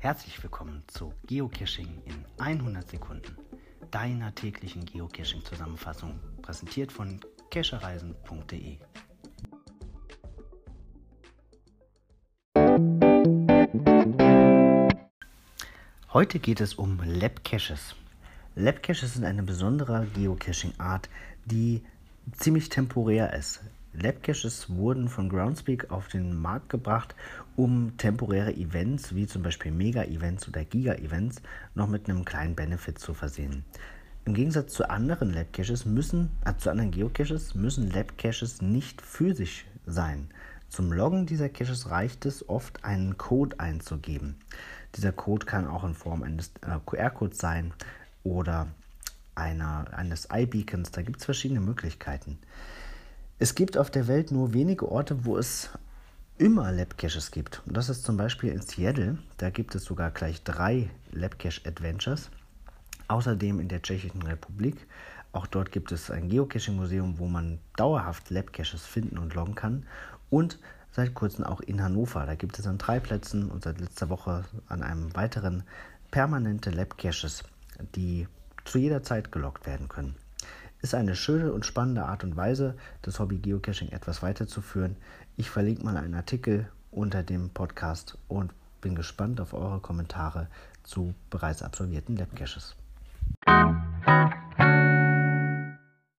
Herzlich willkommen zu Geocaching in 100 Sekunden, deiner täglichen Geocaching-Zusammenfassung, präsentiert von cachereisen.de. Heute geht es um Lab Caches. Lab Caches sind eine besondere Geocaching-Art, die ziemlich temporär ist. Labcaches wurden von Groundspeak auf den Markt gebracht, um temporäre Events wie zum Beispiel Mega-Events oder Giga-Events noch mit einem kleinen Benefit zu versehen. Im Gegensatz zu anderen Labcaches müssen, äh, zu anderen Geocaches müssen Labcaches nicht physisch sein. Zum Loggen dieser Caches reicht es oft, einen Code einzugeben. Dieser Code kann auch in Form eines äh, QR-Codes sein oder einer, eines iBeacons. Da gibt es verschiedene Möglichkeiten. Es gibt auf der Welt nur wenige Orte, wo es immer Labcaches gibt. Und das ist zum Beispiel in Seattle. Da gibt es sogar gleich drei Labcache Adventures. Außerdem in der Tschechischen Republik. Auch dort gibt es ein Geocaching-Museum, wo man dauerhaft Labcaches finden und loggen kann. Und seit kurzem auch in Hannover. Da gibt es an drei Plätzen und seit letzter Woche an einem weiteren permanente Labcaches, die zu jeder Zeit geloggt werden können. Ist eine schöne und spannende Art und Weise, das Hobby Geocaching etwas weiterzuführen. Ich verlinke mal einen Artikel unter dem Podcast und bin gespannt auf eure Kommentare zu bereits absolvierten Labcaches.